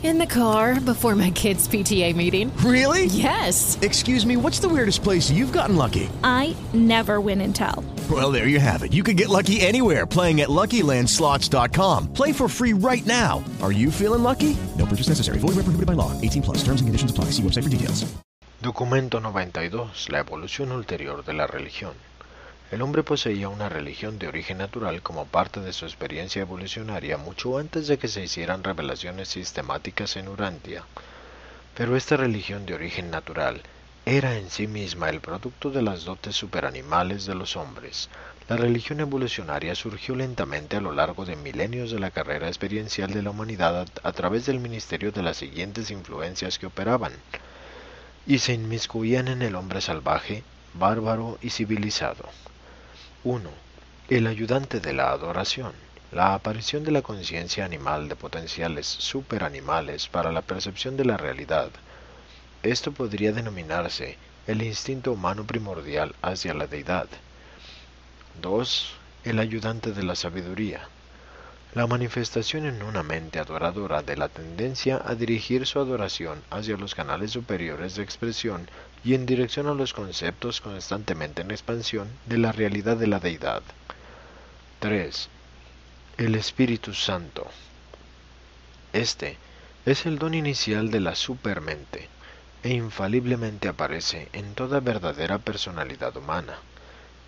In the car before my kids' PTA meeting. Really? Yes. Excuse me, what's the weirdest place you've gotten lucky? I never win and tell. Well, there you have it. You can get lucky anywhere playing at LuckyLandSlots.com. Play for free right now. Are you feeling lucky? No purchase necessary. Void where prohibited by law. 18 plus. Terms and conditions apply. See website for details. Documento 92. La evolución ulterior de la religión. El hombre poseía una religión de origen natural como parte de su experiencia evolucionaria mucho antes de que se hicieran revelaciones sistemáticas en Urantia. Pero esta religión de origen natural era en sí misma el producto de las dotes superanimales de los hombres. La religión evolucionaria surgió lentamente a lo largo de milenios de la carrera experiencial de la humanidad a, través del ministerio de las siguientes influencias que operaban y se inmiscuían en el hombre salvaje, bárbaro y civilizado. 1. El ayudante de la adoración. La aparición de la conciencia animal de potenciales superanimales para la percepción de la realidad. Esto podría denominarse el instinto humano primordial hacia la deidad. 2. El ayudante de la sabiduría. La manifestación en una mente adoradora de la tendencia a dirigir su adoración hacia los canales superiores de expresión y en dirección a los conceptos constantemente en expansión de la realidad de la deidad. 3. El Espíritu Santo. Este es el don inicial de la supermente e infaliblemente aparece en toda verdadera personalidad humana.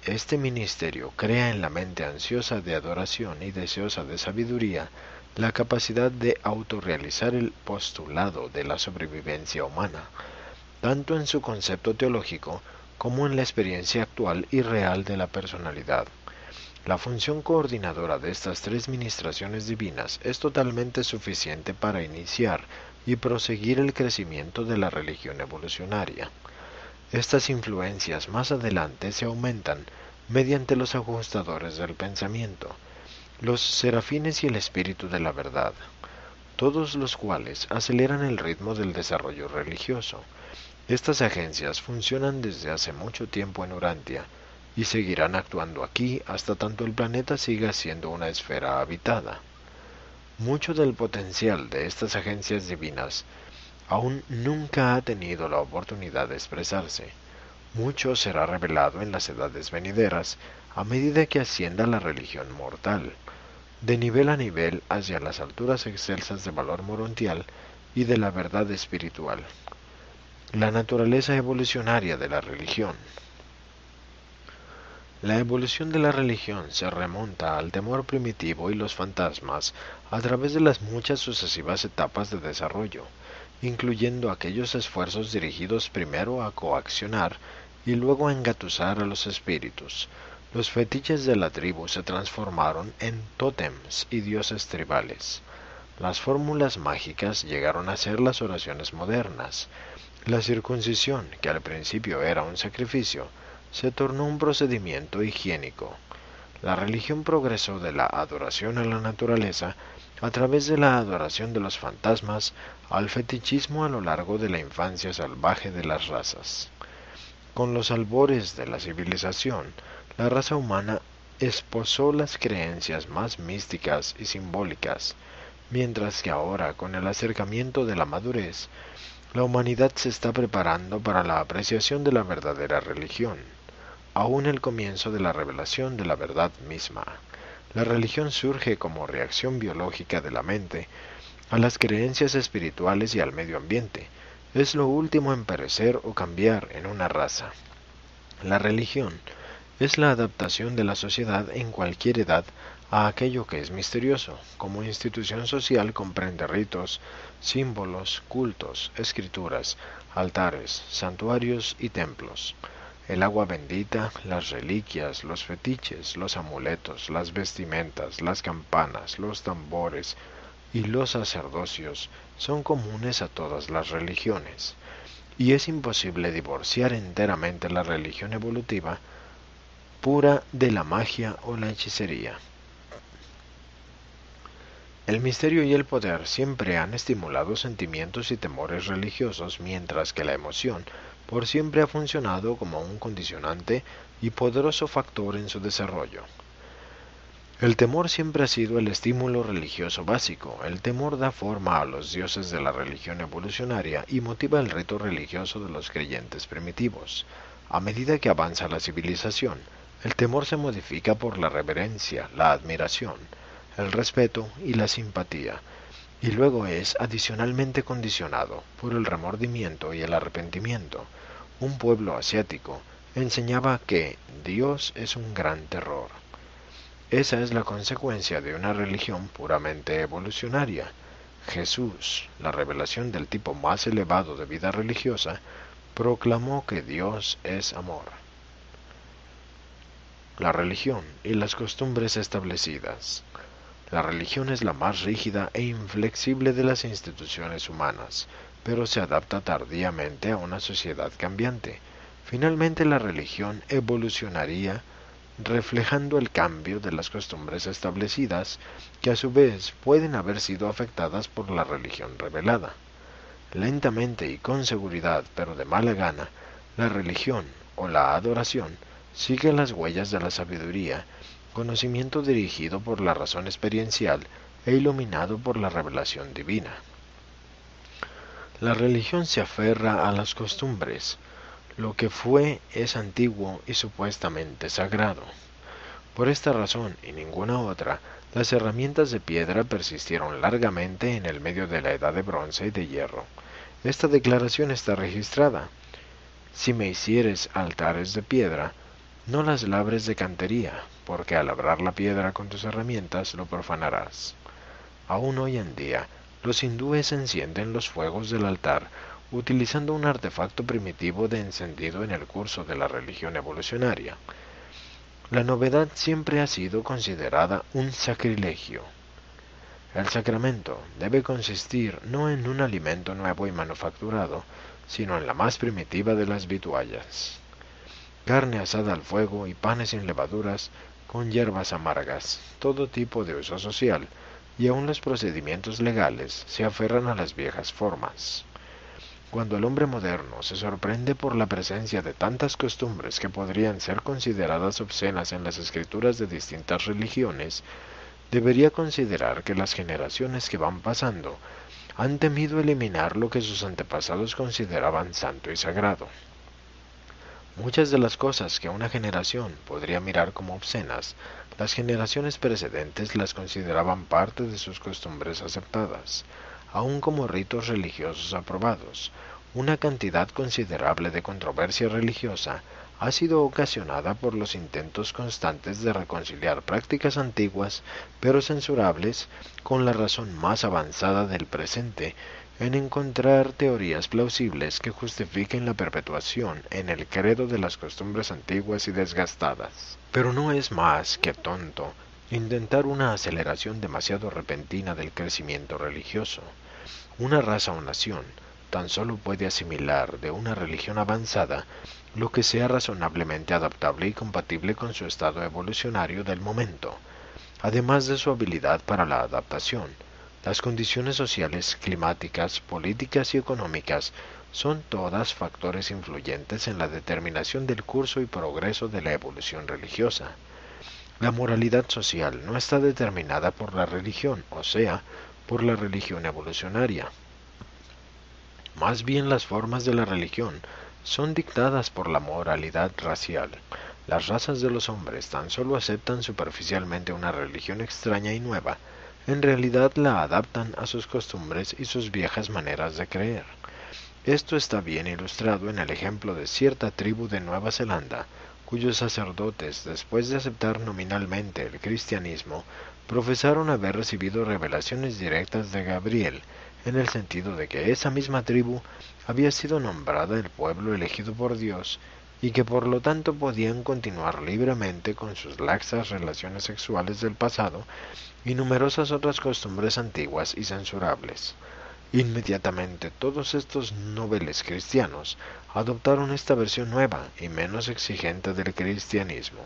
Este ministerio crea en la mente ansiosa de adoración y deseosa de sabiduría la capacidad de autorrealizar el postulado de la sobrevivencia humana, tanto en su concepto teológico como en la experiencia actual y real de la personalidad. La función coordinadora de estas tres ministraciones divinas es totalmente suficiente para iniciar y proseguir el crecimiento de la religión evolucionaria. Estas influencias más adelante se aumentan mediante los ajustadores del pensamiento, los serafines y el espíritu de la verdad, todos los cuales aceleran el ritmo del desarrollo religioso. Estas agencias funcionan desde hace mucho tiempo en Urantia y seguirán actuando aquí hasta tanto el planeta siga siendo una esfera habitada. Mucho del potencial de estas agencias divinas aún nunca ha tenido la oportunidad de expresarse. Mucho será revelado en las edades venideras a medida que ascienda la religión mortal, de nivel a nivel hacia las alturas excelsas de valor morontial y de la verdad espiritual. La naturaleza evolucionaria de la religión. La evolución de la religión se remonta al temor primitivo y los fantasmas a través de las muchas sucesivas etapas de desarrollo, incluyendo aquellos esfuerzos dirigidos primero a coaccionar y luego a engatusar a los espíritus. Los fetiches de la tribu se transformaron en tótems y dioses tribales. Las fórmulas mágicas llegaron a ser las oraciones modernas. La circuncisión, que al principio era un sacrificio, se tornó un procedimiento higiénico. La religión progresó de la adoración a la naturaleza a través de la adoración de los fantasmas al fetichismo a lo largo de la infancia salvaje de las razas. Con los albores de la civilización, la raza humana esposó las creencias más místicas y simbólicas, mientras que ahora, con el acercamiento de la madurez, la humanidad se está preparando para la apreciación de la verdadera religión, aún el comienzo de la revelación de la verdad misma. La religión surge como reacción biológica de la mente a las creencias espirituales y al medio ambiente. Es lo último en perecer o cambiar en una raza. La religión es la adaptación de la sociedad en cualquier edad a aquello que es misterioso. Como institución social comprende ritos, símbolos, cultos, escrituras, altares, santuarios y templos. El agua bendita, las reliquias, los fetiches, los amuletos, las vestimentas, las campanas, los tambores y los sacerdocios son comunes a todas las religiones, y es imposible divorciar enteramente la religión evolutiva pura de la magia o la hechicería. El misterio y el poder siempre han estimulado sentimientos y temores religiosos, mientras que la emoción por siempre ha funcionado como un condicionante y poderoso factor en su desarrollo. El temor siempre ha sido el estímulo religioso básico. El temor da forma a los dioses de la religión evolucionaria y motiva el rito religioso de los creyentes primitivos. A medida que avanza la civilización, el temor se modifica por la reverencia, la admiración, el respeto y la simpatía, y luego es adicionalmente condicionado por el remordimiento y el arrepentimiento. Un pueblo asiático enseñaba que Dios es un gran terror. Esa es la consecuencia de una religión puramente evolucionaria. Jesús, la revelación del tipo más elevado de vida religiosa, proclamó que Dios es amor. La religión y las costumbres establecidas. La religión es la más rígida e inflexible de las instituciones humanas, pero se adapta tardíamente a una sociedad cambiante. Finalmente la religión evolucionaría reflejando el cambio de las costumbres establecidas, que a su vez pueden haber sido afectadas por la religión revelada. Lentamente y con seguridad, pero de mala gana, la religión o la adoración sigue las huellas de la sabiduría, conocimiento dirigido por la razón experiencial e iluminado por la revelación divina. La religión se aferra a las costumbres, lo que fue es antiguo y supuestamente sagrado. Por esta razón y ninguna otra, las herramientas de piedra persistieron largamente en el medio de la edad de bronce y de hierro. Esta declaración está registrada. Si me hicieres altares de piedra, no las labres de cantería, porque al labrar la piedra con tus herramientas lo profanarás. Aún hoy en día, los hindúes encienden los fuegos del altar utilizando un artefacto primitivo de encendido en el curso de la religión evolucionaria. La novedad siempre ha sido considerada un sacrilegio. El sacramento debe consistir no en un alimento nuevo y manufacturado, sino en la más primitiva de las vituallas. Carne asada al fuego y panes sin levaduras con hierbas amargas, todo tipo de uso social, y aun los procedimientos legales se aferran a las viejas formas. Cuando el hombre moderno se sorprende por la presencia de tantas costumbres que podrían ser consideradas obscenas en las escrituras de distintas religiones, debería considerar que las generaciones que van pasando han temido eliminar lo que sus antepasados consideraban santo y sagrado. Muchas de las cosas que una generación podría mirar como obscenas, las generaciones precedentes las consideraban parte de sus costumbres aceptadas aun como ritos religiosos aprobados. Una cantidad considerable de controversia religiosa ha sido ocasionada por los intentos constantes de reconciliar prácticas antiguas pero censurables con la razón más avanzada del presente en encontrar teorías plausibles que justifiquen la perpetuación en el credo de las costumbres antiguas y desgastadas. Pero no es más que tonto intentar una aceleración demasiado repentina del crecimiento religioso. Una raza o nación tan solo puede asimilar de una religión avanzada lo que sea razonablemente adaptable y compatible con su estado evolucionario del momento, además de su habilidad para la adaptación. Las condiciones sociales, climáticas, políticas y económicas son todas factores influyentes en la determinación del curso y progreso de la evolución religiosa. La moralidad social no está determinada por la religión, o sea, por la religión evolucionaria. Más bien las formas de la religión son dictadas por la moralidad racial. Las razas de los hombres tan solo aceptan superficialmente una religión extraña y nueva, en realidad la adaptan a sus costumbres y sus viejas maneras de creer. Esto está bien ilustrado en el ejemplo de cierta tribu de Nueva Zelanda, cuyos sacerdotes, después de aceptar nominalmente el cristianismo, profesaron haber recibido revelaciones directas de Gabriel, en el sentido de que esa misma tribu había sido nombrada el pueblo elegido por Dios y que por lo tanto podían continuar libremente con sus laxas relaciones sexuales del pasado y numerosas otras costumbres antiguas y censurables. Inmediatamente todos estos noveles cristianos adoptaron esta versión nueva y menos exigente del cristianismo.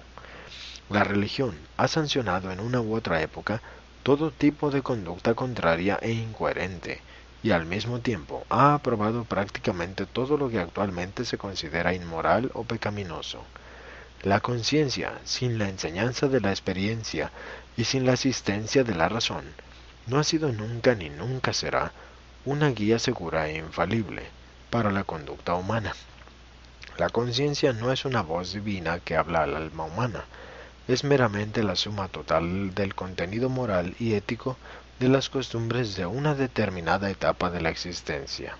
La religión ha sancionado en una u otra época todo tipo de conducta contraria e incoherente, y al mismo tiempo ha aprobado prácticamente todo lo que actualmente se considera inmoral o pecaminoso. La conciencia, sin la enseñanza de la experiencia y sin la asistencia de la razón, no ha sido nunca ni nunca será una guía segura e infalible para la conducta humana. La conciencia no es una voz divina que habla al alma humana, es meramente la suma total del contenido moral y ético de las costumbres de una determinada etapa de la existencia.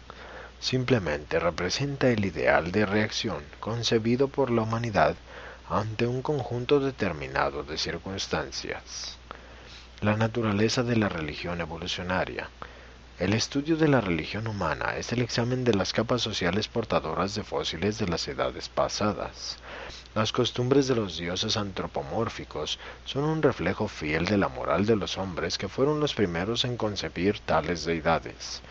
Simplemente representa el ideal de reacción concebido por la humanidad ante un conjunto determinado de circunstancias. La naturaleza de la religión evolucionaria el estudio de la religión humana es el examen de las capas sociales portadoras de fósiles de las edades pasadas. Las costumbres de los dioses antropomórficos son un reflejo fiel de la moral de los hombres que fueron los primeros en concebir tales deidades.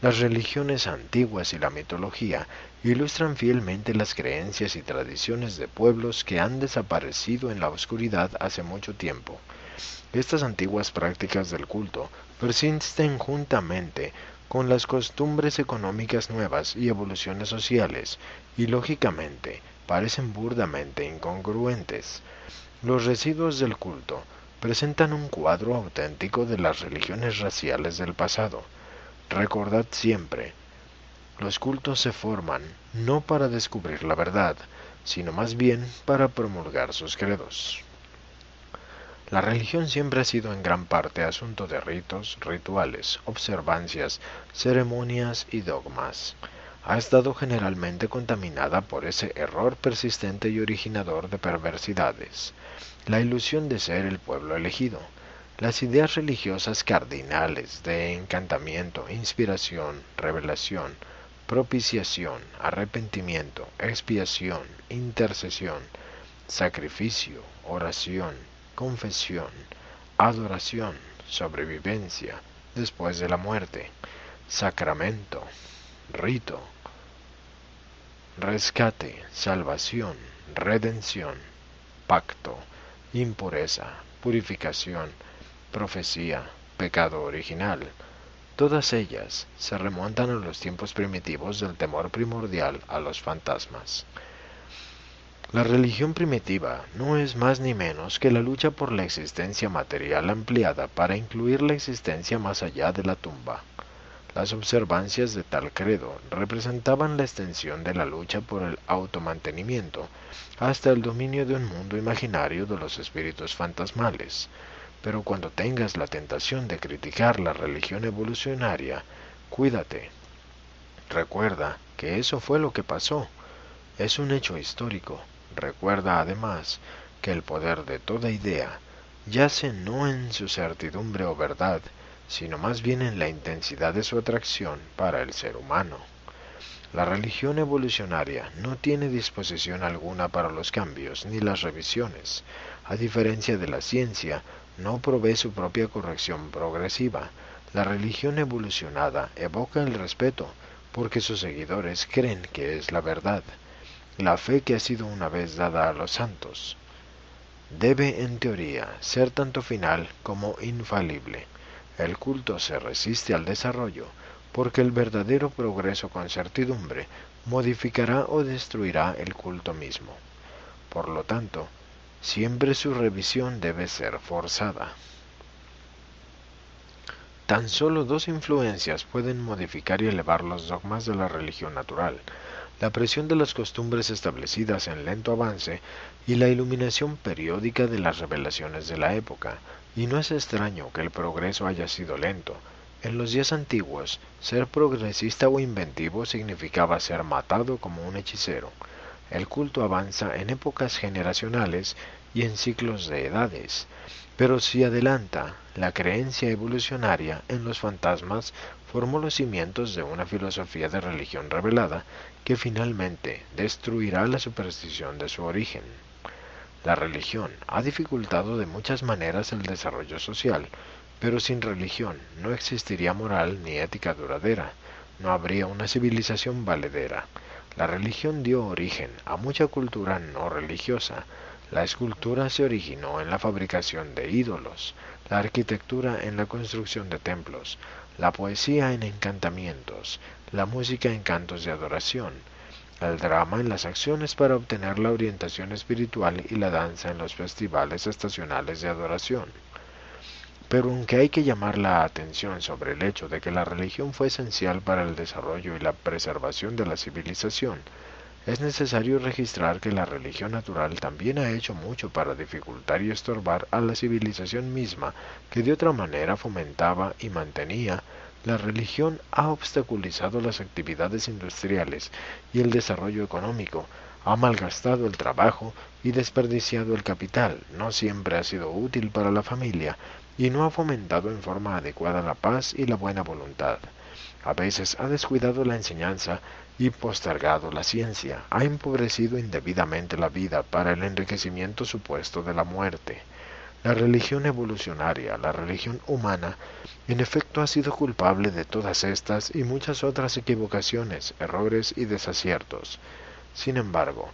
Las religiones antiguas y la mitología ilustran fielmente las creencias y tradiciones de pueblos que han desaparecido en la oscuridad hace mucho tiempo. Estas antiguas prácticas del culto persisten juntamente con las costumbres económicas nuevas y evoluciones sociales, y lógicamente parecen burdamente incongruentes. Los residuos del culto presentan un cuadro auténtico de las religiones raciales del pasado. Recordad siempre, los cultos se forman no para descubrir la verdad, sino más bien para promulgar sus credos. La religión siempre ha sido en gran parte asunto de ritos, rituales, observancias, ceremonias y dogmas. Ha estado generalmente contaminada por ese error persistente y originador de perversidades, la ilusión de ser el pueblo elegido, las ideas religiosas cardinales de encantamiento, inspiración, revelación, propiciación, arrepentimiento, expiación, intercesión, sacrificio, oración, confesión, adoración, sobrevivencia después de la muerte, sacramento, rito, rescate, salvación, redención, pacto, impureza, purificación, profecía, pecado original. Todas ellas se remontan a los tiempos primitivos del temor primordial a los fantasmas. La religión primitiva no es más ni menos que la lucha por la existencia material ampliada para incluir la existencia más allá de la tumba. Las observancias de tal credo representaban la extensión de la lucha por el automantenimiento hasta el dominio de un mundo imaginario de los espíritus fantasmales. Pero cuando tengas la tentación de criticar la religión evolucionaria, cuídate. Recuerda que eso fue lo que pasó. Es un hecho histórico Recuerda además que el poder de toda idea yace no en su certidumbre o verdad, sino más bien en la intensidad de su atracción para el ser humano. La religión evolucionaria no tiene disposición alguna para los cambios ni las revisiones. A diferencia de la ciencia, no provee su propia corrección progresiva. La religión evolucionada evoca el respeto porque sus seguidores creen que es la verdad la fe que ha sido una vez dada a los santos debe en teoría ser tanto final como infalible. El culto se resiste al desarrollo porque el verdadero progreso con certidumbre modificará o destruirá el culto mismo. Por lo tanto, siempre su revisión debe ser forzada. Tan solo dos influencias pueden modificar y elevar los dogmas de la religión natural, la presión de las costumbres establecidas en lento avance y la iluminación periódica de las revelaciones de la época, y no es extraño que el progreso haya sido lento. En los días antiguos, ser progresista o inventivo significaba ser matado como un hechicero. El culto avanza en épocas generacionales y en ciclos de edades, pero si adelanta la creencia evolucionaria en los fantasmas formó los cimientos de una filosofía de religión revelada que finalmente destruirá la superstición de su origen. La religión ha dificultado de muchas maneras el desarrollo social, pero sin religión no existiría moral ni ética duradera, no habría una civilización valedera. La religión dio origen a mucha cultura no religiosa. La escultura se originó en la fabricación de ídolos, la arquitectura en la construcción de templos, la poesía en encantamientos, la música en cantos de adoración, el drama en las acciones para obtener la orientación espiritual y la danza en los festivales estacionales de adoración. Pero aunque hay que llamar la atención sobre el hecho de que la religión fue esencial para el desarrollo y la preservación de la civilización, es necesario registrar que la religión natural también ha hecho mucho para dificultar y estorbar a la civilización misma que de otra manera fomentaba y mantenía la religión ha obstaculizado las actividades industriales y el desarrollo económico, ha malgastado el trabajo y desperdiciado el capital, no siempre ha sido útil para la familia y no ha fomentado en forma adecuada la paz y la buena voluntad. A veces ha descuidado la enseñanza y postergado la ciencia, ha empobrecido indebidamente la vida para el enriquecimiento supuesto de la muerte. La religión evolucionaria, la religión humana, en efecto ha sido culpable de todas estas y muchas otras equivocaciones, errores y desaciertos. Sin embargo,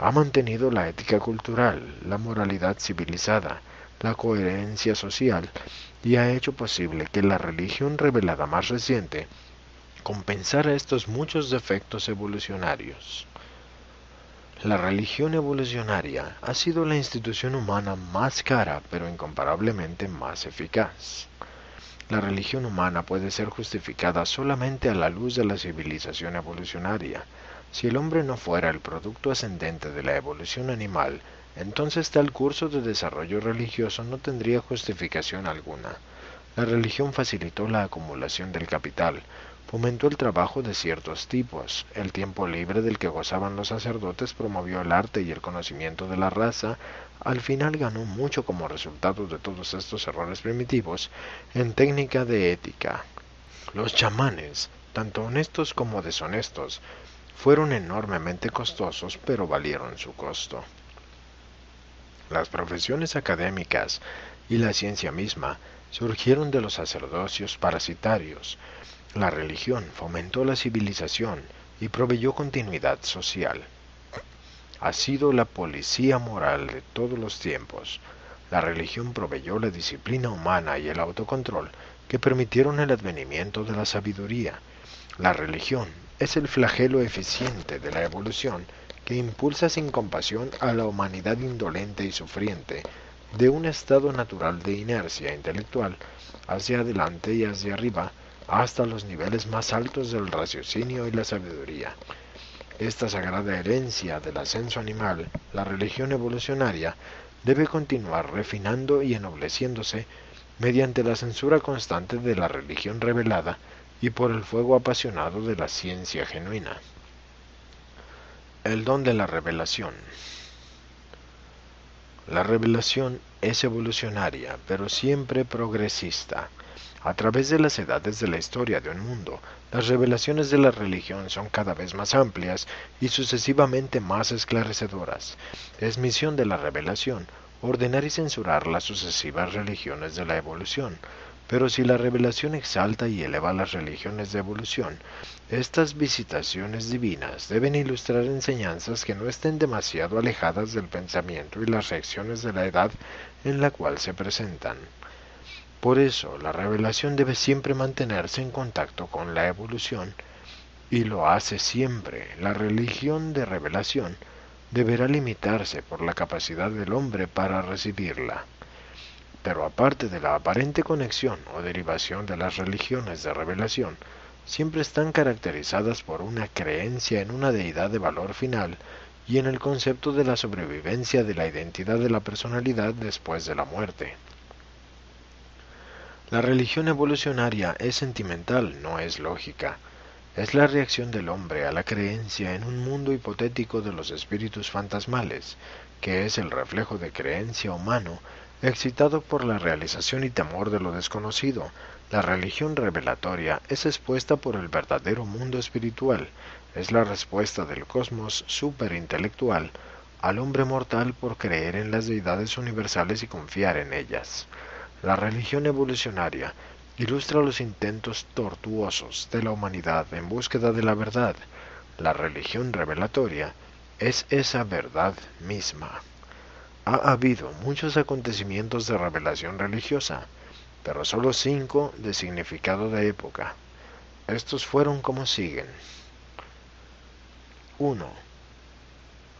ha mantenido la ética cultural, la moralidad civilizada, la coherencia social y ha hecho posible que la religión revelada más reciente compensara estos muchos defectos evolucionarios. La religión evolucionaria ha sido la institución humana más cara, pero incomparablemente más eficaz. La religión humana puede ser justificada solamente a la luz de la civilización evolucionaria. Si el hombre no fuera el producto ascendente de la evolución animal, entonces tal curso de desarrollo religioso no tendría justificación alguna. La religión facilitó la acumulación del capital, fomentó el trabajo de ciertos tipos, el tiempo libre del que gozaban los sacerdotes promovió el arte y el conocimiento de la raza, al final ganó mucho como resultado de todos estos errores primitivos en técnica de ética. Los chamanes, tanto honestos como deshonestos, fueron enormemente costosos, pero valieron su costo. Las profesiones académicas y la ciencia misma surgieron de los sacerdocios parasitarios, la religión fomentó la civilización y proveyó continuidad social. Ha sido la policía moral de todos los tiempos. La religión proveyó la disciplina humana y el autocontrol que permitieron el advenimiento de la sabiduría. La religión es el flagelo eficiente de la evolución que impulsa sin compasión a la humanidad indolente y sufriente de un estado natural de inercia intelectual hacia adelante y hacia arriba hasta los niveles más altos del raciocinio y la sabiduría. Esta sagrada herencia del ascenso animal, la religión evolucionaria, debe continuar refinando y ennobleciéndose mediante la censura constante de la religión revelada y por el fuego apasionado de la ciencia genuina. El don de la revelación. La revelación es evolucionaria, pero siempre progresista. A través de las edades de la historia de un mundo, las revelaciones de la religión son cada vez más amplias y sucesivamente más esclarecedoras. Es misión de la revelación ordenar y censurar las sucesivas religiones de la evolución. Pero si la revelación exalta y eleva las religiones de evolución, estas visitaciones divinas deben ilustrar enseñanzas que no estén demasiado alejadas del pensamiento y las reacciones de la edad en la cual se presentan. Por eso, la revelación debe siempre mantenerse en contacto con la evolución, y lo hace siempre. La religión de revelación deberá limitarse por la capacidad del hombre para recibirla. Pero aparte de la aparente conexión o derivación de las religiones de revelación, siempre están caracterizadas por una creencia en una deidad de valor final y en el concepto de la sobrevivencia de la identidad de la personalidad después de la muerte. La religión evolucionaria es sentimental, no es lógica. es la reacción del hombre a la creencia en un mundo hipotético de los espíritus fantasmales, que es el reflejo de creencia humano, excitado por la realización y temor de lo desconocido. La religión revelatoria es expuesta por el verdadero mundo espiritual, es la respuesta del cosmos superintelectual al hombre mortal por creer en las deidades universales y confiar en ellas. La religión evolucionaria ilustra los intentos tortuosos de la humanidad en búsqueda de la verdad. La religión revelatoria es esa verdad misma. Ha habido muchos acontecimientos de revelación religiosa, pero solo cinco de significado de época. Estos fueron como siguen. 1.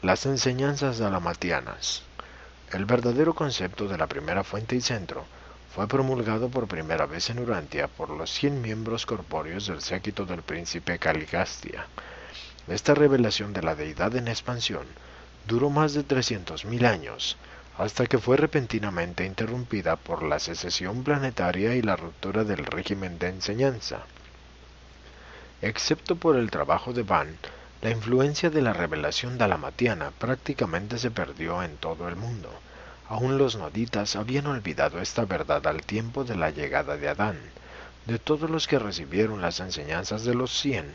Las enseñanzas dalamatianas. El verdadero concepto de la primera fuente y centro fue promulgado por primera vez en Urantia por los cien miembros corpóreos del séquito del príncipe Caligastia. Esta revelación de la deidad en expansión duró más de trescientos mil años, hasta que fue repentinamente interrumpida por la secesión planetaria y la ruptura del régimen de enseñanza. Excepto por el trabajo de Van, la influencia de la revelación dalamatiana prácticamente se perdió en todo el mundo. Aún los noditas habían olvidado esta verdad al tiempo de la llegada de Adán. De todos los que recibieron las enseñanzas de los cien,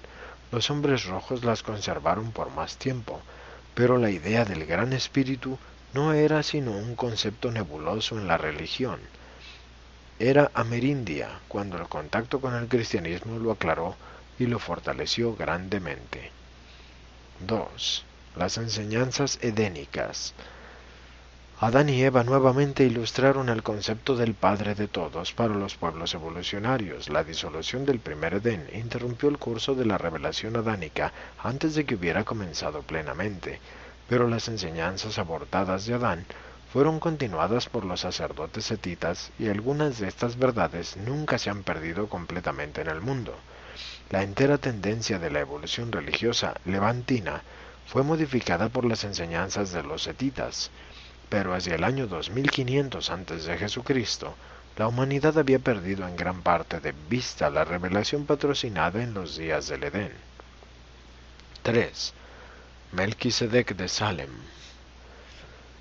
los hombres rojos las conservaron por más tiempo, pero la idea del gran espíritu no era sino un concepto nebuloso en la religión. Era amerindia cuando el contacto con el cristianismo lo aclaró y lo fortaleció grandemente. 2. Las enseñanzas edénicas. Adán y Eva nuevamente ilustraron el concepto del Padre de todos para los pueblos evolucionarios. La disolución del primer Edén interrumpió el curso de la revelación adánica antes de que hubiera comenzado plenamente, pero las enseñanzas abortadas de Adán fueron continuadas por los sacerdotes setitas y algunas de estas verdades nunca se han perdido completamente en el mundo. La entera tendencia de la evolución religiosa levantina fue modificada por las enseñanzas de los setitas, pero hacia el año 2500 antes de Jesucristo, la humanidad había perdido en gran parte de vista la revelación patrocinada en los días del Edén. 3. Melquisedec de Salem.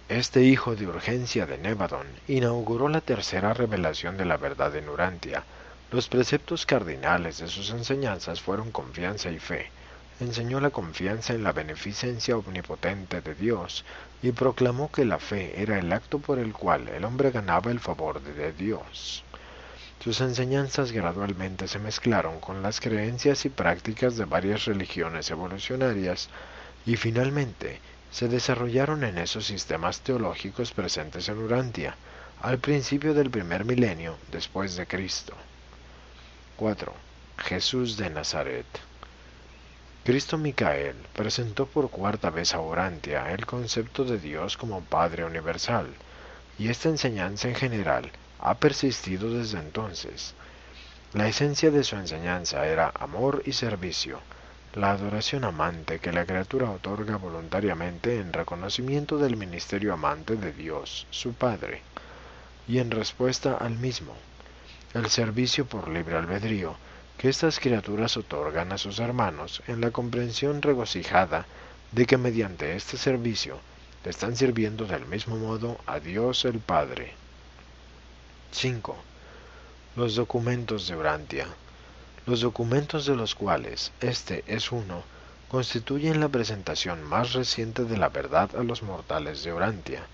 Este hijo de urgencia de Nevadon inauguró la tercera revelación de la verdad en Urantia. Los preceptos cardinales de sus enseñanzas fueron confianza y fe. Enseñó la confianza en la beneficencia omnipotente de Dios, y proclamó que la fe era el acto por el cual el hombre ganaba el favor de Dios. Sus enseñanzas gradualmente se mezclaron con las creencias y prácticas de varias religiones evolucionarias y finalmente se desarrollaron en esos sistemas teológicos presentes en Urantia al principio del primer milenio después de Cristo. 4. Jesús de Nazaret. Cristo Micael presentó por cuarta vez a Orantia el concepto de Dios como Padre Universal, y esta enseñanza en general ha persistido desde entonces. La esencia de su enseñanza era amor y servicio, la adoración amante que la criatura otorga voluntariamente en reconocimiento del ministerio amante de Dios, su Padre, y en respuesta al mismo, el servicio por libre albedrío, que estas criaturas otorgan a sus hermanos en la comprensión regocijada de que mediante este servicio están sirviendo del mismo modo a Dios el Padre. 5. Los documentos de Urantia. Los documentos de los cuales este es uno constituyen la presentación más reciente de la verdad a los mortales de Urantia.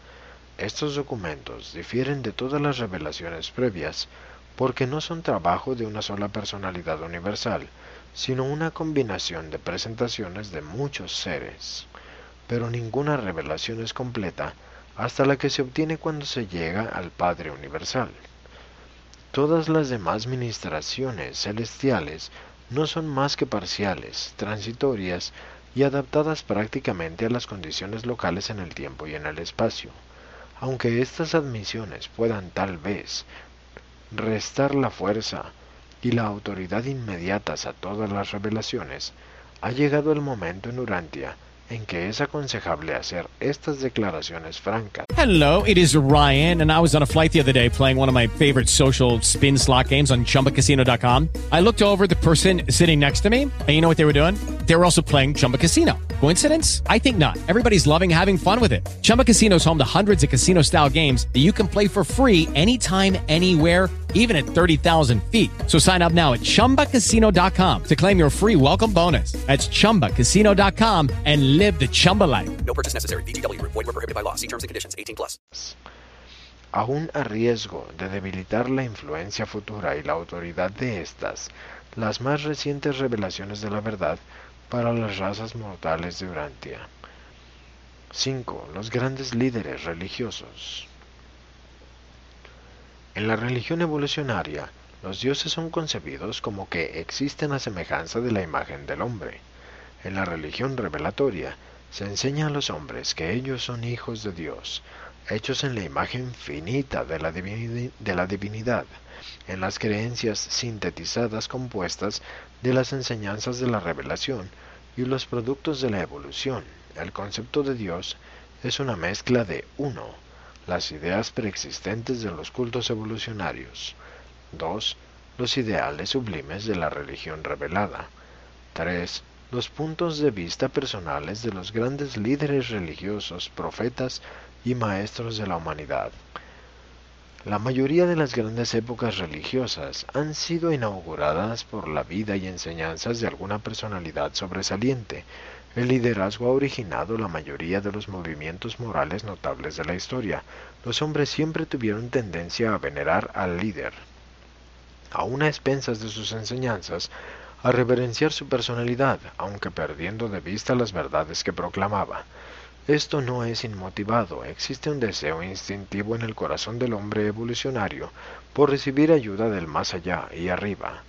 Estos documentos difieren de todas las revelaciones previas porque no son trabajo de una sola personalidad universal, sino una combinación de presentaciones de muchos seres. Pero ninguna revelación es completa hasta la que se obtiene cuando se llega al Padre Universal. Todas las demás ministraciones celestiales no son más que parciales, transitorias y adaptadas prácticamente a las condiciones locales en el tiempo y en el espacio. Aunque estas admisiones puedan tal vez restar la fuerza y la autoridad inmediatas a todas las revelaciones, ha llegado el momento en Urantia en que es aconsejable hacer estas declaraciones francas. Hello, it is Ryan, and I was on a flight the other day playing one of my favorite social spin slot games on chumbacasino.com. I looked over the person sitting next to me, and you know what they were doing? They were also playing Chumba Casino. Coincidence? I think not. Everybody's loving having fun with it. Chumba Casino is home to hundreds of casino style games that you can play for free anytime, anywhere, even at 30,000 feet. So sign up now at chumbacasino.com to claim your free welcome bonus. That's chumbacasino.com and live the Chumba life. No purchase necessary. VGW Group. Void were prohibited by law. See terms and conditions. 18 plus. Aún a riesgo de debilitar la influencia futura y la autoridad de estas, las más recientes revelaciones de la verdad para las razas mortales de Urantia. 5. Los grandes líderes religiosos. En la religión evolucionaria, los dioses son concebidos como que existen a semejanza de la imagen del hombre. En la religión revelatoria, se enseña a los hombres que ellos son hijos de Dios, hechos en la imagen finita de la, de la divinidad, en las creencias sintetizadas compuestas de las enseñanzas de la revelación y los productos de la evolución. El concepto de Dios es una mezcla de uno, las ideas preexistentes de los cultos evolucionarios. 2. Los ideales sublimes de la religión revelada. 3. Los puntos de vista personales de los grandes líderes religiosos, profetas y maestros de la humanidad. La mayoría de las grandes épocas religiosas han sido inauguradas por la vida y enseñanzas de alguna personalidad sobresaliente. El liderazgo ha originado la mayoría de los movimientos morales notables de la historia. Los hombres siempre tuvieron tendencia a venerar al líder. Aun a expensas de sus enseñanzas, a reverenciar su personalidad, aunque perdiendo de vista las verdades que proclamaba. Esto no es inmotivado, existe un deseo instintivo en el corazón del hombre evolucionario por recibir ayuda del más allá y arriba.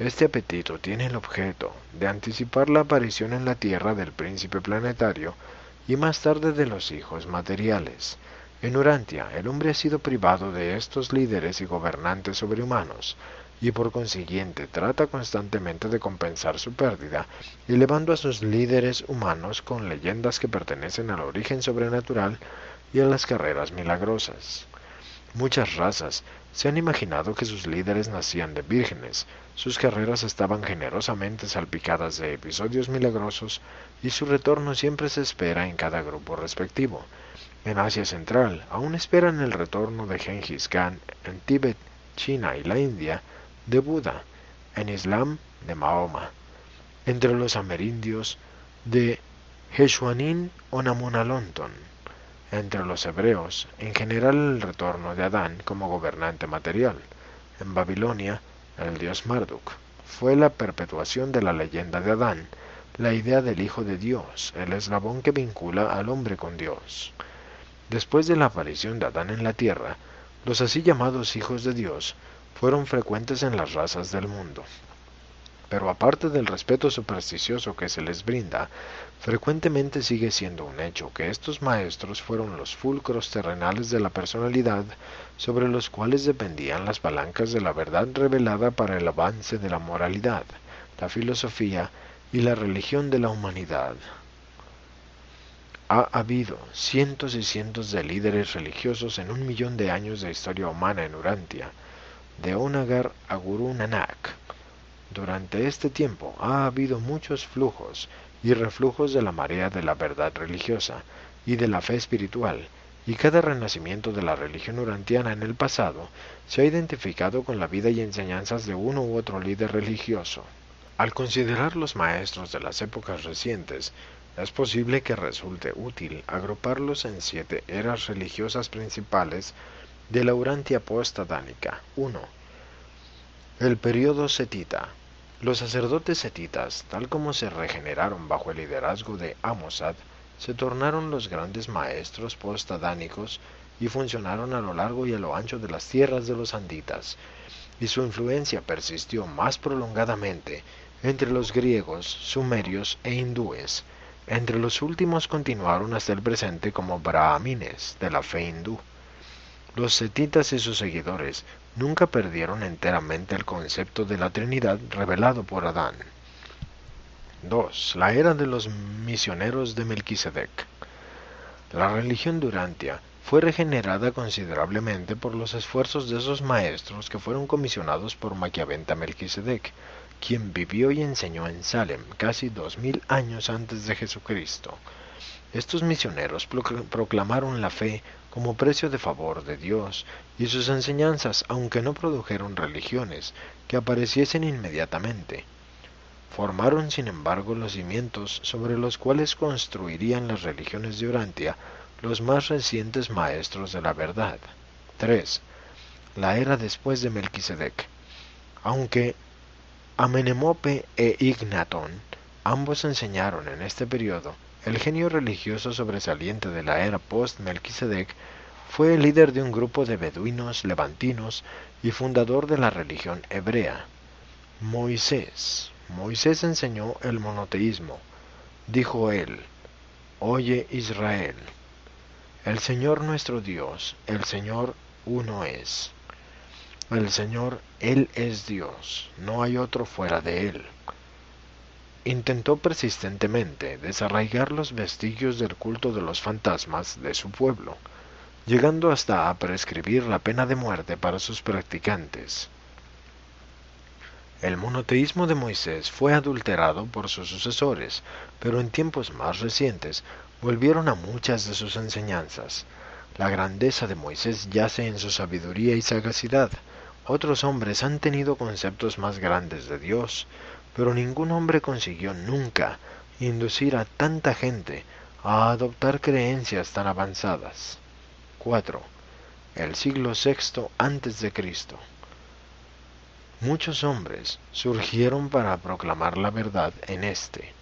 Este apetito tiene el objeto de anticipar la aparición en la Tierra del príncipe planetario y más tarde de los hijos materiales. En Urantia, el hombre ha sido privado de estos líderes y gobernantes sobrehumanos, y por consiguiente trata constantemente de compensar su pérdida, elevando a sus líderes humanos con leyendas que pertenecen al origen sobrenatural y a las carreras milagrosas. Muchas razas se han imaginado que sus líderes nacían de vírgenes, sus carreras estaban generosamente salpicadas de episodios milagrosos y su retorno siempre se espera en cada grupo respectivo. En Asia Central aún esperan el retorno de Genghis Khan, en Tíbet, China y la India, de Buda, en Islam de Mahoma, entre los amerindios de Heshuanin o Namunalonton, entre los hebreos, en general el retorno de Adán como gobernante material, en Babilonia, el dios Marduk, fue la perpetuación de la leyenda de Adán, la idea del Hijo de Dios, el eslabón que vincula al hombre con Dios. Después de la aparición de Adán en la tierra, los así llamados hijos de Dios fueron frecuentes en las razas del mundo. Pero aparte del respeto supersticioso que se les brinda, frecuentemente sigue siendo un hecho que estos maestros fueron los fulcros terrenales de la personalidad sobre los cuales dependían las palancas de la verdad revelada para el avance de la moralidad, la filosofía y la religión de la humanidad. Ha habido cientos y cientos de líderes religiosos en un millón de años de historia humana en Urantia, de Onagar a Guru Nanak. Durante este tiempo ha habido muchos flujos y reflujos de la marea de la verdad religiosa y de la fe espiritual, y cada renacimiento de la religión urantiana en el pasado se ha identificado con la vida y enseñanzas de uno u otro líder religioso. Al considerar los maestros de las épocas recientes, es posible que resulte útil agruparlos en siete eras religiosas principales de la Urantia post-adánica. 1. El periodo setita. Los sacerdotes setitas, tal como se regeneraron bajo el liderazgo de Amosad, se tornaron los grandes maestros post-adánicos y funcionaron a lo largo y a lo ancho de las tierras de los anditas, y su influencia persistió más prolongadamente entre los griegos, sumerios e hindúes. Entre los últimos continuaron hasta el presente como brahmines de la fe hindú. Los setitas y sus seguidores nunca perdieron enteramente el concepto de la Trinidad revelado por Adán. 2. La era de los misioneros de Melquisedec. La religión durantia fue regenerada considerablemente por los esfuerzos de esos maestros que fueron comisionados por Maquiaventa Melquisedec, quien vivió y enseñó en Salem casi dos mil años antes de Jesucristo. Estos misioneros proclamaron la fe como precio de favor de Dios, y sus enseñanzas, aunque no produjeron religiones que apareciesen inmediatamente, formaron sin embargo los cimientos sobre los cuales construirían las religiones de Orantia los más recientes maestros de la verdad. 3. La era después de Melquisedec. Aunque Amenemope e Ignatón ambos enseñaron en este periodo, el genio religioso sobresaliente de la era post-Melquisedec fue el líder de un grupo de beduinos levantinos y fundador de la religión hebrea, Moisés. Moisés enseñó el monoteísmo. Dijo él, Oye Israel, el Señor nuestro Dios, el Señor uno es. El Señor, Él es Dios, no hay otro fuera de Él. Intentó persistentemente desarraigar los vestigios del culto de los fantasmas de su pueblo, llegando hasta a prescribir la pena de muerte para sus practicantes. El monoteísmo de Moisés fue adulterado por sus sucesores, pero en tiempos más recientes volvieron a muchas de sus enseñanzas. La grandeza de Moisés yace en su sabiduría y sagacidad. Otros hombres han tenido conceptos más grandes de Dios, pero ningún hombre consiguió nunca inducir a tanta gente a adoptar creencias tan avanzadas. 4. El siglo VI antes de Cristo. Muchos hombres surgieron para proclamar la verdad en este,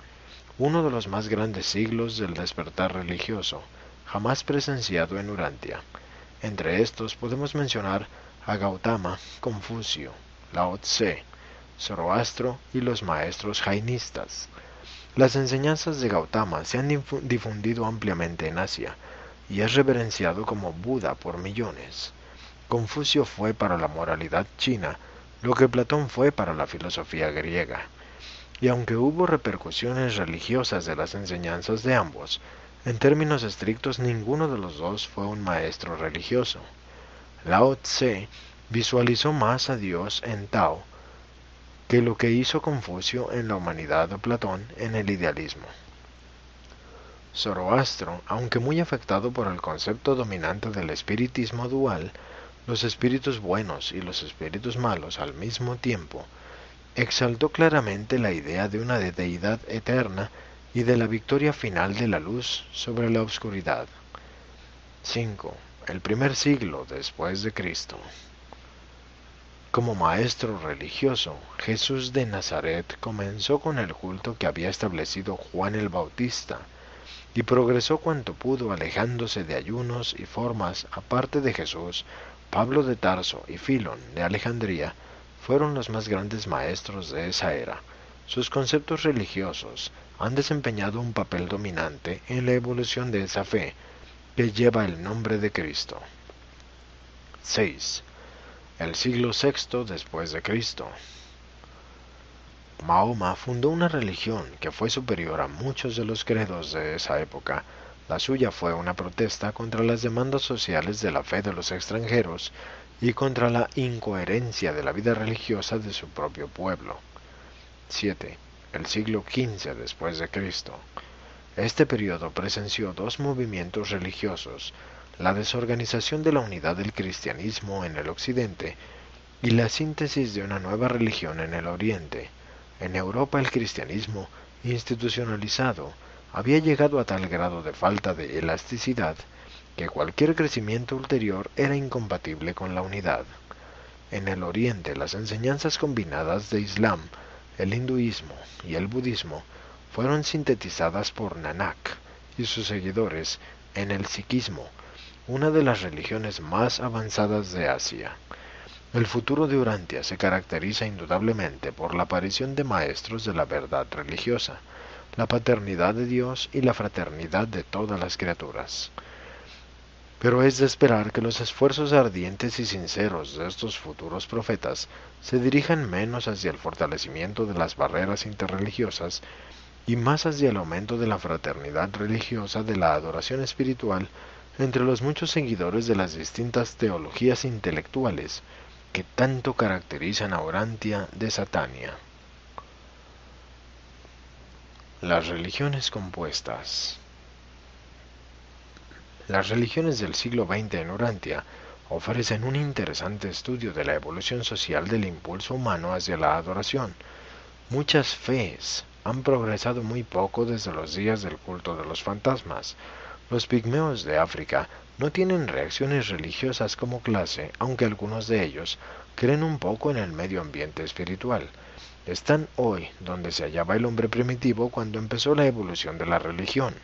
uno de los más grandes siglos del despertar religioso, jamás presenciado en Urantia. Entre estos podemos mencionar a Gautama, Confucio, Lao Tse, Zoroastro y los maestros jainistas. Las enseñanzas de Gautama se han difundido ampliamente en Asia y es reverenciado como Buda por millones. Confucio fue para la moralidad china lo que Platón fue para la filosofía griega. Y aunque hubo repercusiones religiosas de las enseñanzas de ambos, en términos estrictos ninguno de los dos fue un maestro religioso. Lao Tse visualizó más a Dios en Tao que lo que hizo Confucio en la humanidad de Platón en el idealismo. Zoroastro, aunque muy afectado por el concepto dominante del espiritismo dual, los espíritus buenos y los espíritus malos al mismo tiempo, exaltó claramente la idea de una deidad eterna y de la victoria final de la luz sobre la oscuridad. 5. El primer siglo después de Cristo. Como maestro religioso, Jesús de Nazaret comenzó con el culto que había establecido Juan el Bautista, y progresó cuanto pudo alejándose de ayunos y formas aparte de Jesús Pablo de Tarso y Filón de Alejandría fueron los más grandes maestros de esa era. Sus conceptos religiosos han desempeñado un papel dominante en la evolución de esa fe que lleva el nombre de Cristo. 6. El siglo VI después de Cristo. Mahoma fundó una religión que fue superior a muchos de los credos de esa época la suya fue una protesta contra las demandas sociales de la fe de los extranjeros y contra la incoherencia de la vida religiosa de su propio pueblo. 7. El siglo XV después de Cristo. Este periodo presenció dos movimientos religiosos, la desorganización de la unidad del cristianismo en el occidente y la síntesis de una nueva religión en el oriente. En Europa el cristianismo, institucionalizado, había llegado a tal grado de falta de elasticidad que cualquier crecimiento ulterior era incompatible con la unidad. En el Oriente las enseñanzas combinadas de Islam, el hinduismo y el budismo fueron sintetizadas por Nanak y sus seguidores en el sikhismo, una de las religiones más avanzadas de Asia. El futuro de Urantia se caracteriza indudablemente por la aparición de maestros de la verdad religiosa, la paternidad de Dios y la fraternidad de todas las criaturas. Pero es de esperar que los esfuerzos ardientes y sinceros de estos futuros profetas se dirijan menos hacia el fortalecimiento de las barreras interreligiosas y más hacia el aumento de la fraternidad religiosa de la adoración espiritual entre los muchos seguidores de las distintas teologías intelectuales que tanto caracterizan a Orantia de Satania. Las religiones compuestas Las religiones del siglo XX en Orantia ofrecen un interesante estudio de la evolución social del impulso humano hacia la adoración. Muchas fees han progresado muy poco desde los días del culto de los fantasmas. Los pigmeos de África no tienen reacciones religiosas como clase, aunque algunos de ellos creen un poco en el medio ambiente espiritual. Están hoy donde se hallaba el hombre primitivo cuando empezó la evolución de la religión.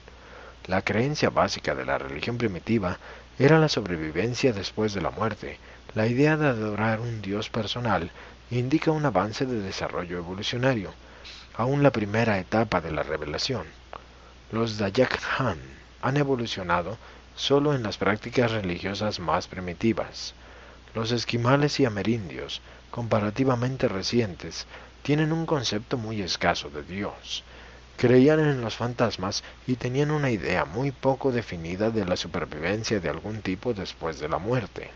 La creencia básica de la religión primitiva era la sobrevivencia después de la muerte. La idea de adorar un Dios personal indica un avance de desarrollo evolucionario, aún la primera etapa de la revelación. Los Dayak Han han evolucionado solo en las prácticas religiosas más primitivas. Los esquimales y amerindios, comparativamente recientes, tienen un concepto muy escaso de Dios. Creían en los fantasmas y tenían una idea muy poco definida de la supervivencia de algún tipo después de la muerte.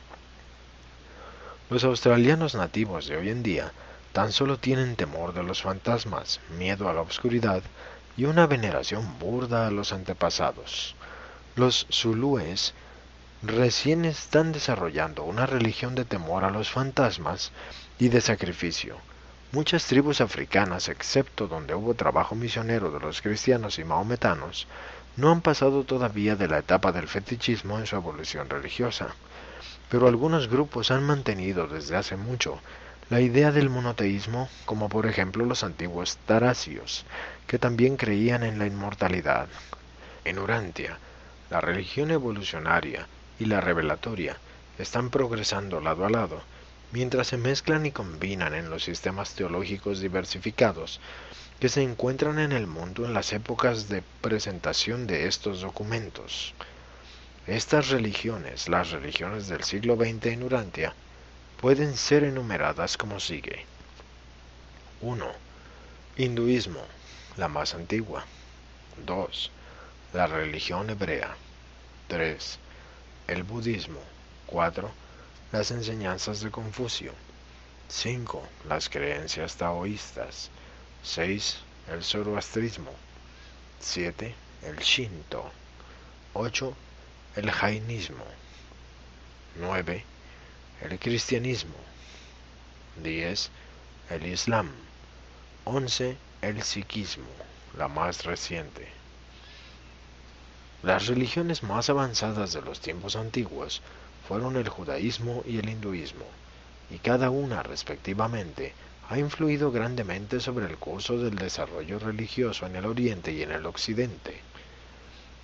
Los australianos nativos de hoy en día tan solo tienen temor de los fantasmas, miedo a la oscuridad y una veneración burda a los antepasados. Los zulúes recién están desarrollando una religión de temor a los fantasmas y de sacrificio. Muchas tribus africanas, excepto donde hubo trabajo misionero de los cristianos y maometanos, no han pasado todavía de la etapa del fetichismo en su evolución religiosa. Pero algunos grupos han mantenido desde hace mucho la idea del monoteísmo, como por ejemplo los antiguos taracios, que también creían en la inmortalidad. En Urantia, la religión evolucionaria y la revelatoria están progresando lado a lado, mientras se mezclan y combinan en los sistemas teológicos diversificados que se encuentran en el mundo en las épocas de presentación de estos documentos. Estas religiones, las religiones del siglo XX en Urantia, pueden ser enumeradas como sigue. 1. Hinduismo, la más antigua. 2. La religión hebrea. 3. El budismo. 4. Las enseñanzas de Confucio. 5. Las creencias taoístas. 6. El zoroastrismo. 7. El shinto. 8. El jainismo. 9 el cristianismo. 10. El islam. 11. El sikhismo, la más reciente. Las religiones más avanzadas de los tiempos antiguos fueron el judaísmo y el hinduismo, y cada una respectivamente ha influido grandemente sobre el curso del desarrollo religioso en el oriente y en el occidente.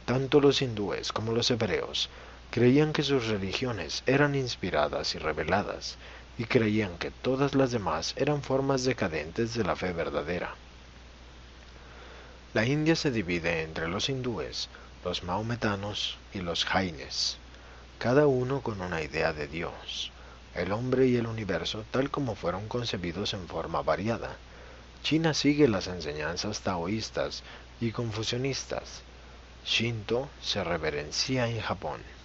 Tanto los hindúes como los hebreos Creían que sus religiones eran inspiradas y reveladas, y creían que todas las demás eran formas decadentes de la fe verdadera. La India se divide entre los hindúes, los maometanos y los jaines, cada uno con una idea de Dios, el hombre y el universo tal como fueron concebidos en forma variada. China sigue las enseñanzas taoístas y confucionistas. Shinto se reverencia en Japón.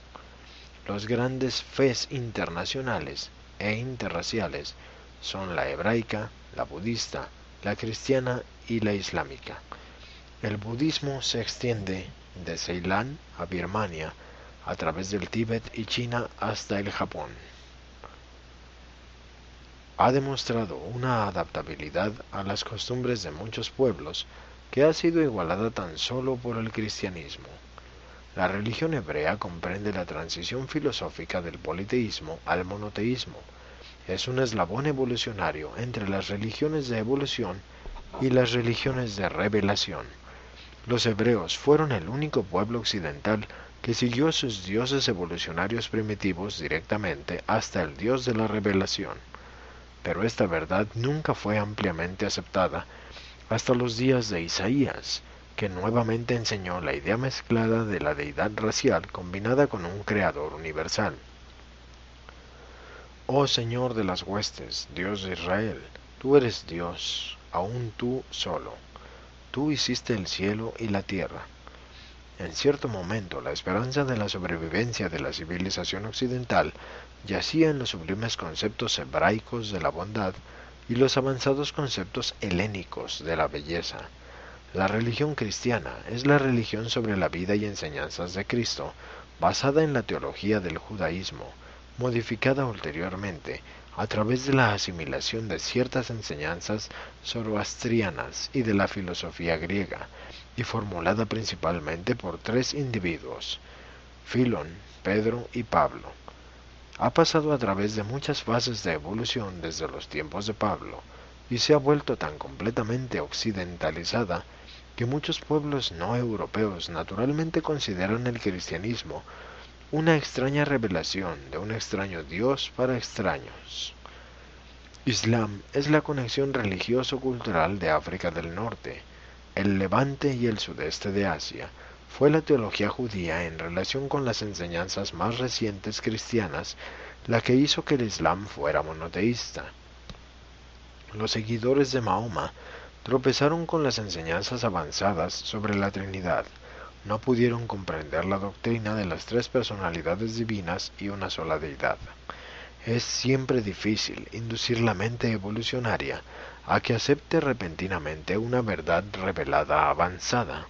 Los grandes fes internacionales e interraciales son la hebraica, la budista, la cristiana y la islámica. El budismo se extiende de Ceilán a Birmania, a través del Tíbet y China hasta el Japón. Ha demostrado una adaptabilidad a las costumbres de muchos pueblos que ha sido igualada tan solo por el cristianismo. La religión hebrea comprende la transición filosófica del politeísmo al monoteísmo. Es un eslabón evolucionario entre las religiones de evolución y las religiones de revelación. Los hebreos fueron el único pueblo occidental que siguió a sus dioses evolucionarios primitivos directamente hasta el dios de la revelación. Pero esta verdad nunca fue ampliamente aceptada hasta los días de Isaías, que nuevamente enseñó la idea mezclada de la deidad racial combinada con un creador universal. Oh Señor de las huestes, Dios de Israel, tú eres Dios, aún tú solo. tú hiciste el cielo y la tierra. En cierto momento, la esperanza de la sobrevivencia de la civilización occidental yacía en los sublimes conceptos hebraicos de la bondad y los avanzados conceptos helénicos de la belleza. La religión cristiana es la religión sobre la vida y enseñanzas de Cristo, basada en la teología del judaísmo, modificada ulteriormente a través de la asimilación de ciertas enseñanzas zoroastrianas y de la filosofía griega, y formulada principalmente por tres individuos, Filón, Pedro y Pablo. Ha pasado a través de muchas fases de evolución desde los tiempos de Pablo, y se ha vuelto tan completamente occidentalizada que muchos pueblos no europeos naturalmente consideran el cristianismo una extraña revelación de un extraño Dios para extraños. Islam es la conexión religioso-cultural de África del Norte, el Levante y el sudeste de Asia. Fue la teología judía en relación con las enseñanzas más recientes cristianas la que hizo que el Islam fuera monoteísta. Los seguidores de Mahoma tropezaron con las enseñanzas avanzadas sobre la Trinidad, no pudieron comprender la doctrina de las tres personalidades divinas y una sola deidad. Es siempre difícil inducir la mente evolucionaria a que acepte repentinamente una verdad revelada avanzada.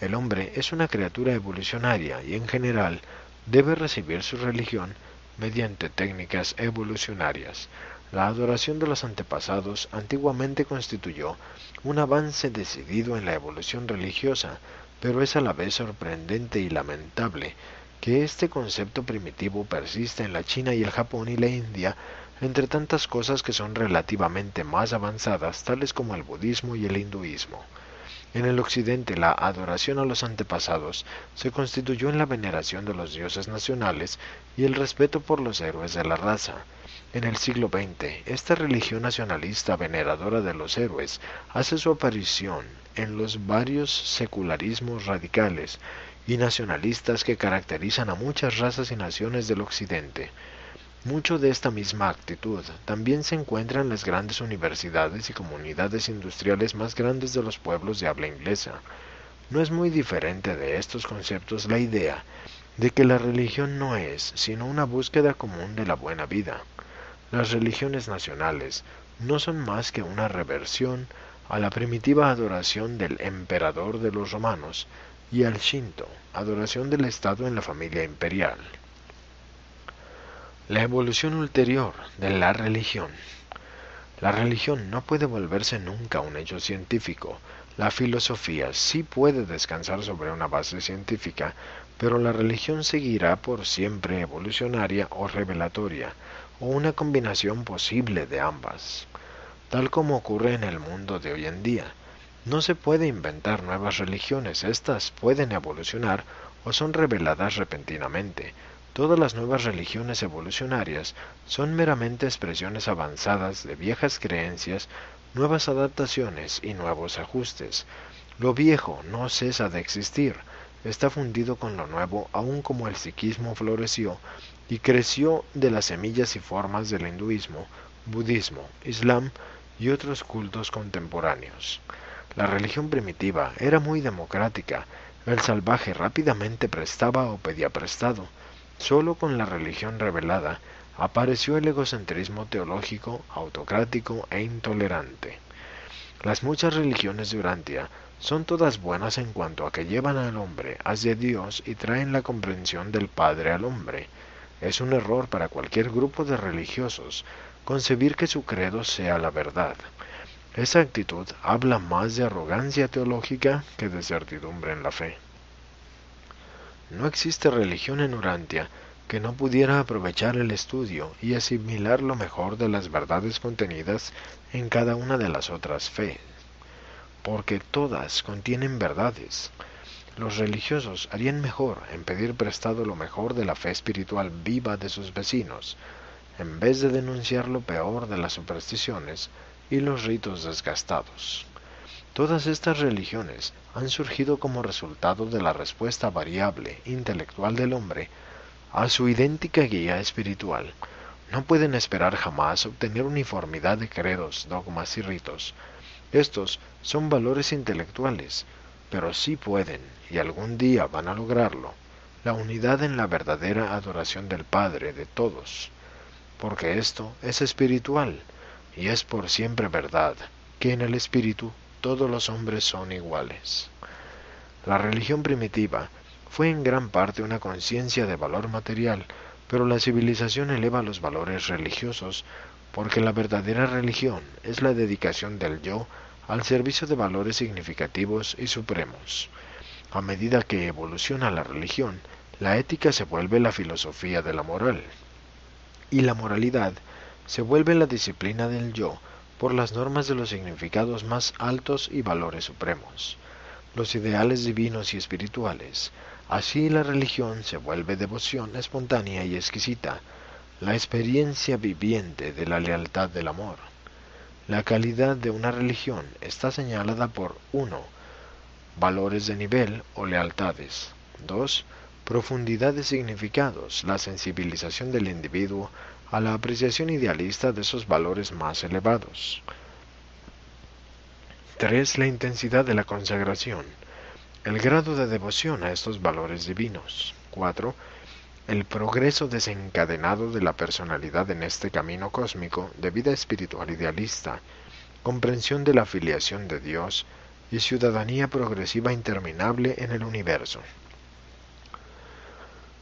El hombre es una criatura evolucionaria y en general debe recibir su religión mediante técnicas evolucionarias. La adoración de los antepasados antiguamente constituyó un avance decidido en la evolución religiosa, pero es a la vez sorprendente y lamentable que este concepto primitivo persista en la China y el Japón y la India, entre tantas cosas que son relativamente más avanzadas, tales como el budismo y el hinduismo. En el occidente la adoración a los antepasados se constituyó en la veneración de los dioses nacionales y el respeto por los héroes de la raza. En el siglo XX, esta religión nacionalista veneradora de los héroes hace su aparición en los varios secularismos radicales y nacionalistas que caracterizan a muchas razas y naciones del Occidente. Mucho de esta misma actitud también se encuentra en las grandes universidades y comunidades industriales más grandes de los pueblos de habla inglesa. No es muy diferente de estos conceptos la idea de que la religión no es sino una búsqueda común de la buena vida. Las religiones nacionales no son más que una reversión a la primitiva adoración del emperador de los romanos y al Shinto, adoración del Estado en la familia imperial. La evolución ulterior de la religión. La religión no puede volverse nunca un hecho científico. La filosofía sí puede descansar sobre una base científica, pero la religión seguirá por siempre evolucionaria o revelatoria, o una combinación posible de ambas tal como ocurre en el mundo de hoy en día. No se puede inventar nuevas religiones, éstas pueden evolucionar o son reveladas repentinamente. Todas las nuevas religiones evolucionarias son meramente expresiones avanzadas de viejas creencias, nuevas adaptaciones y nuevos ajustes. Lo viejo no cesa de existir, está fundido con lo nuevo, aun como el psiquismo floreció y creció de las semillas y formas del hinduismo, budismo, islam, y otros cultos contemporáneos. La religión primitiva era muy democrática, el salvaje rápidamente prestaba o pedía prestado. Solo con la religión revelada apareció el egocentrismo teológico, autocrático e intolerante. Las muchas religiones de Urantia son todas buenas en cuanto a que llevan al hombre hacia Dios y traen la comprensión del Padre al hombre. Es un error para cualquier grupo de religiosos concebir que su credo sea la verdad. Esa actitud habla más de arrogancia teológica que de certidumbre en la fe. No existe religión en Urantia que no pudiera aprovechar el estudio y asimilar lo mejor de las verdades contenidas en cada una de las otras fe, porque todas contienen verdades. Los religiosos harían mejor en pedir prestado lo mejor de la fe espiritual viva de sus vecinos, en vez de denunciar lo peor de las supersticiones y los ritos desgastados. Todas estas religiones han surgido como resultado de la respuesta variable intelectual del hombre a su idéntica guía espiritual. No pueden esperar jamás obtener uniformidad de credos, dogmas y ritos. Estos son valores intelectuales, pero sí pueden, y algún día van a lograrlo, la unidad en la verdadera adoración del Padre de todos, porque esto es espiritual, y es por siempre verdad, que en el espíritu todos los hombres son iguales. La religión primitiva fue en gran parte una conciencia de valor material, pero la civilización eleva los valores religiosos porque la verdadera religión es la dedicación del yo al servicio de valores significativos y supremos. A medida que evoluciona la religión, la ética se vuelve la filosofía de la moral, y la moralidad se vuelve la disciplina del yo por las normas de los significados más altos y valores supremos, los ideales divinos y espirituales. Así la religión se vuelve devoción espontánea y exquisita, la experiencia viviente de la lealtad del amor. La calidad de una religión está señalada por 1. Valores de nivel o lealtades. 2. Profundidad de significados, la sensibilización del individuo a la apreciación idealista de esos valores más elevados. 3. La intensidad de la consagración, el grado de devoción a estos valores divinos. 4 el progreso desencadenado de la personalidad en este camino cósmico de vida espiritual idealista, comprensión de la filiación de Dios y ciudadanía progresiva interminable en el universo.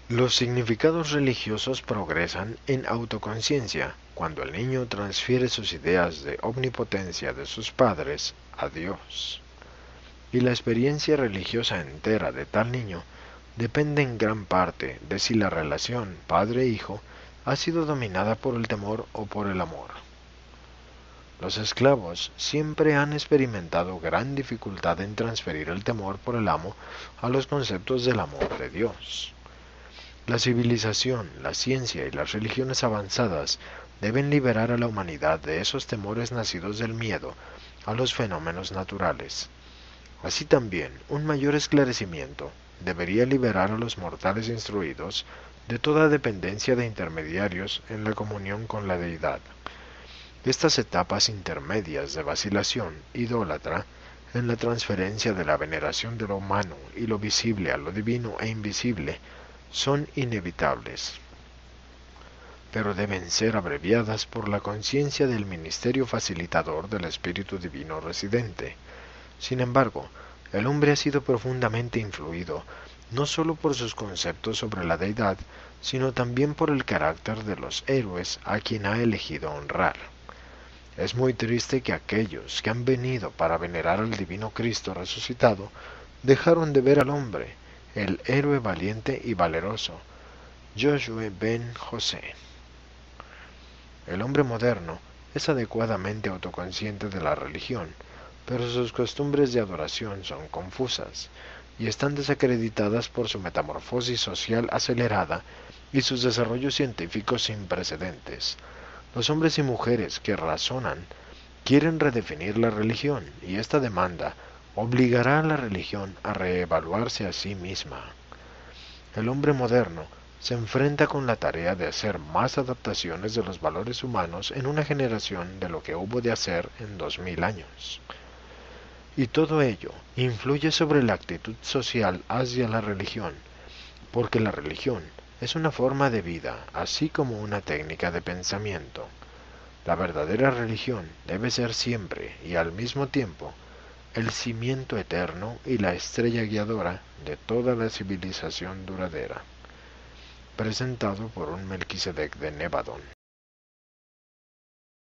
Los significados religiosos progresan en autoconciencia cuando el niño transfiere sus ideas de omnipotencia de sus padres a Dios. Y la experiencia religiosa entera de tal niño depende en gran parte de si la relación padre-hijo ha sido dominada por el temor o por el amor. Los esclavos siempre han experimentado gran dificultad en transferir el temor por el amo a los conceptos del amor de Dios. La civilización, la ciencia y las religiones avanzadas deben liberar a la humanidad de esos temores nacidos del miedo a los fenómenos naturales. Así también, un mayor esclarecimiento debería liberar a los mortales instruidos de toda dependencia de intermediarios en la comunión con la deidad. Estas etapas intermedias de vacilación idólatra en la transferencia de la veneración de lo humano y lo visible a lo divino e invisible son inevitables, pero deben ser abreviadas por la conciencia del ministerio facilitador del Espíritu Divino residente. Sin embargo, el hombre ha sido profundamente influido no sólo por sus conceptos sobre la deidad, sino también por el carácter de los héroes a quien ha elegido honrar. Es muy triste que aquellos que han venido para venerar al divino Cristo resucitado dejaron de ver al hombre, el héroe valiente y valeroso, Joshua ben José. El hombre moderno es adecuadamente autoconsciente de la religión, pero sus costumbres de adoración son confusas y están desacreditadas por su metamorfosis social acelerada y sus desarrollos científicos sin precedentes. Los hombres y mujeres que razonan quieren redefinir la religión y esta demanda obligará a la religión a reevaluarse a sí misma. El hombre moderno se enfrenta con la tarea de hacer más adaptaciones de los valores humanos en una generación de lo que hubo de hacer en dos mil años. Y todo ello influye sobre la actitud social hacia la religión, porque la religión es una forma de vida, así como una técnica de pensamiento. La verdadera religión debe ser siempre y al mismo tiempo el cimiento eterno y la estrella guiadora de toda la civilización duradera. Presentado por un Melquisedec de Nevadón.